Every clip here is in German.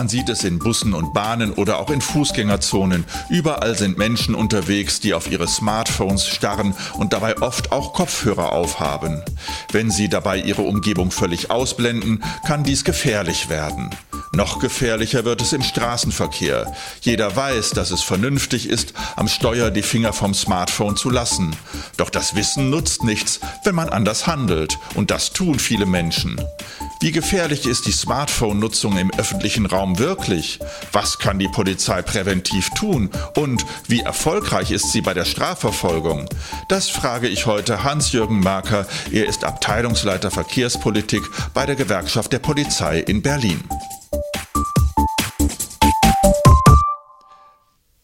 Man sieht es in Bussen und Bahnen oder auch in Fußgängerzonen. Überall sind Menschen unterwegs, die auf ihre Smartphones starren und dabei oft auch Kopfhörer aufhaben. Wenn sie dabei ihre Umgebung völlig ausblenden, kann dies gefährlich werden. Noch gefährlicher wird es im Straßenverkehr. Jeder weiß, dass es vernünftig ist, am Steuer die Finger vom Smartphone zu lassen. Doch das Wissen nutzt nichts, wenn man anders handelt. Und das tun viele Menschen. Wie gefährlich ist die Smartphone-Nutzung im öffentlichen Raum wirklich? Was kann die Polizei präventiv tun? Und wie erfolgreich ist sie bei der Strafverfolgung? Das frage ich heute Hans-Jürgen Marker. Er ist Abteilungsleiter Verkehrspolitik bei der Gewerkschaft der Polizei in Berlin.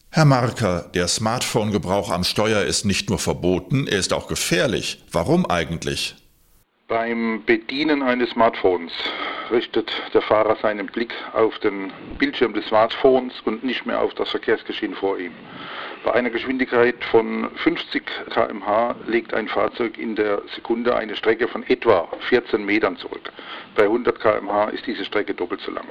Herr Marker, der Smartphone-Gebrauch am Steuer ist nicht nur verboten, er ist auch gefährlich. Warum eigentlich? Beim Bedienen eines Smartphones richtet der Fahrer seinen Blick auf den Bildschirm des Smartphones und nicht mehr auf das Verkehrsgeschehen vor ihm. Bei einer Geschwindigkeit von 50 km/h legt ein Fahrzeug in der Sekunde eine Strecke von etwa 14 Metern zurück. Bei 100 km/h ist diese Strecke doppelt so lang.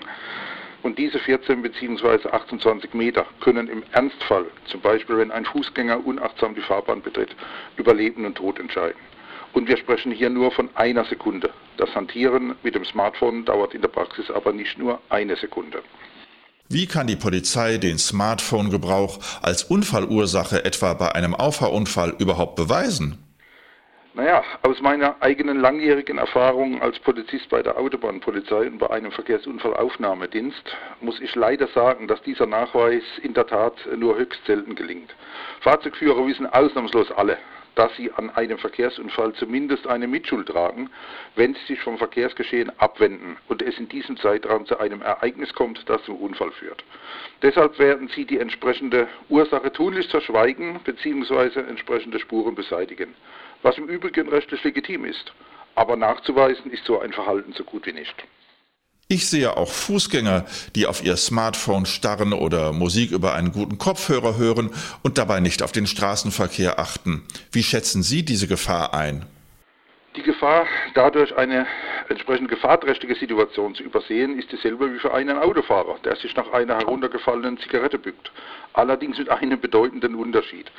Und diese 14 bzw. 28 Meter können im Ernstfall, zum Beispiel wenn ein Fußgänger unachtsam die Fahrbahn betritt, über Leben und Tod entscheiden. Und wir sprechen hier nur von einer Sekunde. Das Hantieren mit dem Smartphone dauert in der Praxis aber nicht nur eine Sekunde. Wie kann die Polizei den Smartphone-Gebrauch als Unfallursache etwa bei einem Auffahrunfall überhaupt beweisen? Naja, aus meiner eigenen langjährigen Erfahrung als Polizist bei der Autobahnpolizei und bei einem Verkehrsunfallaufnahmedienst muss ich leider sagen, dass dieser Nachweis in der Tat nur höchst selten gelingt. Fahrzeugführer wissen ausnahmslos alle, dass sie an einem Verkehrsunfall zumindest eine Mitschuld tragen, wenn sie sich vom Verkehrsgeschehen abwenden und es in diesem Zeitraum zu einem Ereignis kommt, das zum Unfall führt. Deshalb werden sie die entsprechende Ursache tunlichst verschweigen bzw. entsprechende Spuren beseitigen was im Übrigen rechtlich legitim ist. Aber nachzuweisen ist so ein Verhalten so gut wie nicht. Ich sehe auch Fußgänger, die auf ihr Smartphone starren oder Musik über einen guten Kopfhörer hören und dabei nicht auf den Straßenverkehr achten. Wie schätzen Sie diese Gefahr ein? Die Gefahr, dadurch eine entsprechend gefahrträchtige Situation zu übersehen, ist dieselbe wie für einen Autofahrer, der sich nach einer heruntergefallenen Zigarette bückt. Allerdings mit einem bedeutenden Unterschied.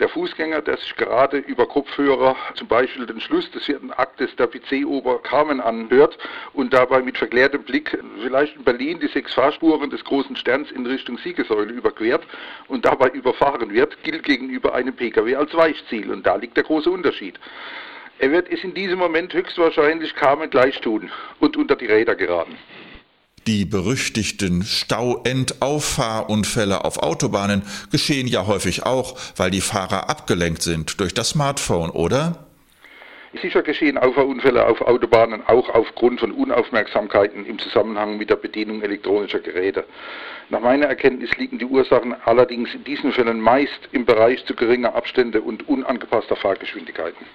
Der Fußgänger, der sich gerade über Kopfhörer zum Beispiel den Schluss des vierten Aktes der PC-Oper Carmen anhört und dabei mit verklärtem Blick vielleicht in Berlin die sechs Fahrspuren des großen Sterns in Richtung Siegesäule überquert und dabei überfahren wird, gilt gegenüber einem Pkw als Weichziel. Und da liegt der große Unterschied. Er wird es in diesem Moment höchstwahrscheinlich Carmen gleich tun und unter die Räder geraten. Die berüchtigten Stauendauffahrunfälle auf Autobahnen geschehen ja häufig auch, weil die Fahrer abgelenkt sind durch das Smartphone, oder? Sicher geschehen Auffahrunfälle auf Autobahnen auch aufgrund von Unaufmerksamkeiten im Zusammenhang mit der Bedienung elektronischer Geräte. Nach meiner Erkenntnis liegen die Ursachen allerdings in diesen Fällen meist im Bereich zu geringer Abstände und unangepasster Fahrgeschwindigkeiten.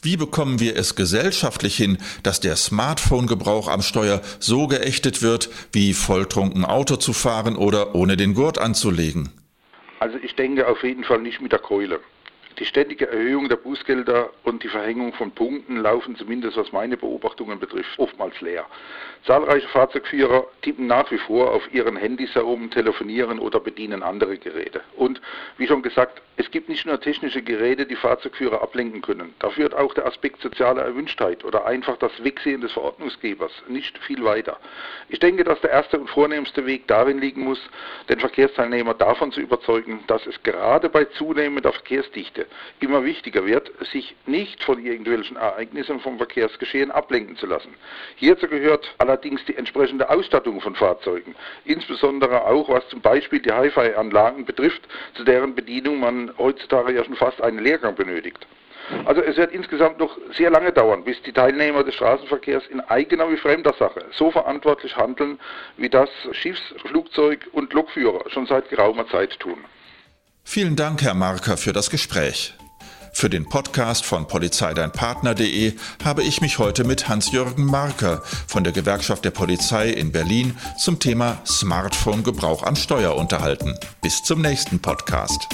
Wie bekommen wir es gesellschaftlich hin, dass der Smartphone-Gebrauch am Steuer so geächtet wird, wie volltrunken Auto zu fahren oder ohne den Gurt anzulegen? Also ich denke auf jeden Fall nicht mit der Keule. Die ständige Erhöhung der Bußgelder und die Verhängung von Punkten laufen zumindest was meine Beobachtungen betrifft oftmals leer. Zahlreiche Fahrzeugführer tippen nach wie vor auf ihren Handys herum, telefonieren oder bedienen andere Geräte. Und wie schon gesagt, es gibt nicht nur technische Geräte, die Fahrzeugführer ablenken können. Da führt auch der Aspekt soziale Erwünschtheit oder einfach das Wegsehen des Verordnungsgebers nicht viel weiter. Ich denke, dass der erste und vornehmste Weg darin liegen muss, den Verkehrsteilnehmer davon zu überzeugen, dass es gerade bei zunehmender Verkehrsdichte immer wichtiger wird, sich nicht von irgendwelchen Ereignissen vom Verkehrsgeschehen ablenken zu lassen. Hierzu gehört allerdings die entsprechende Ausstattung von Fahrzeugen, insbesondere auch was zum Beispiel die Hi-Fi-Anlagen betrifft, zu deren Bedienung man heutzutage ja schon fast einen Lehrgang benötigt. Also es wird insgesamt noch sehr lange dauern, bis die Teilnehmer des Straßenverkehrs in eigener wie fremder Sache so verantwortlich handeln, wie das Schiffs-, Flugzeug- und Lokführer schon seit geraumer Zeit tun. Vielen Dank, Herr Marker, für das Gespräch. Für den Podcast von polizeideinpartner.de habe ich mich heute mit Hans-Jürgen Marker von der Gewerkschaft der Polizei in Berlin zum Thema Smartphone-Gebrauch am Steuer unterhalten. Bis zum nächsten Podcast.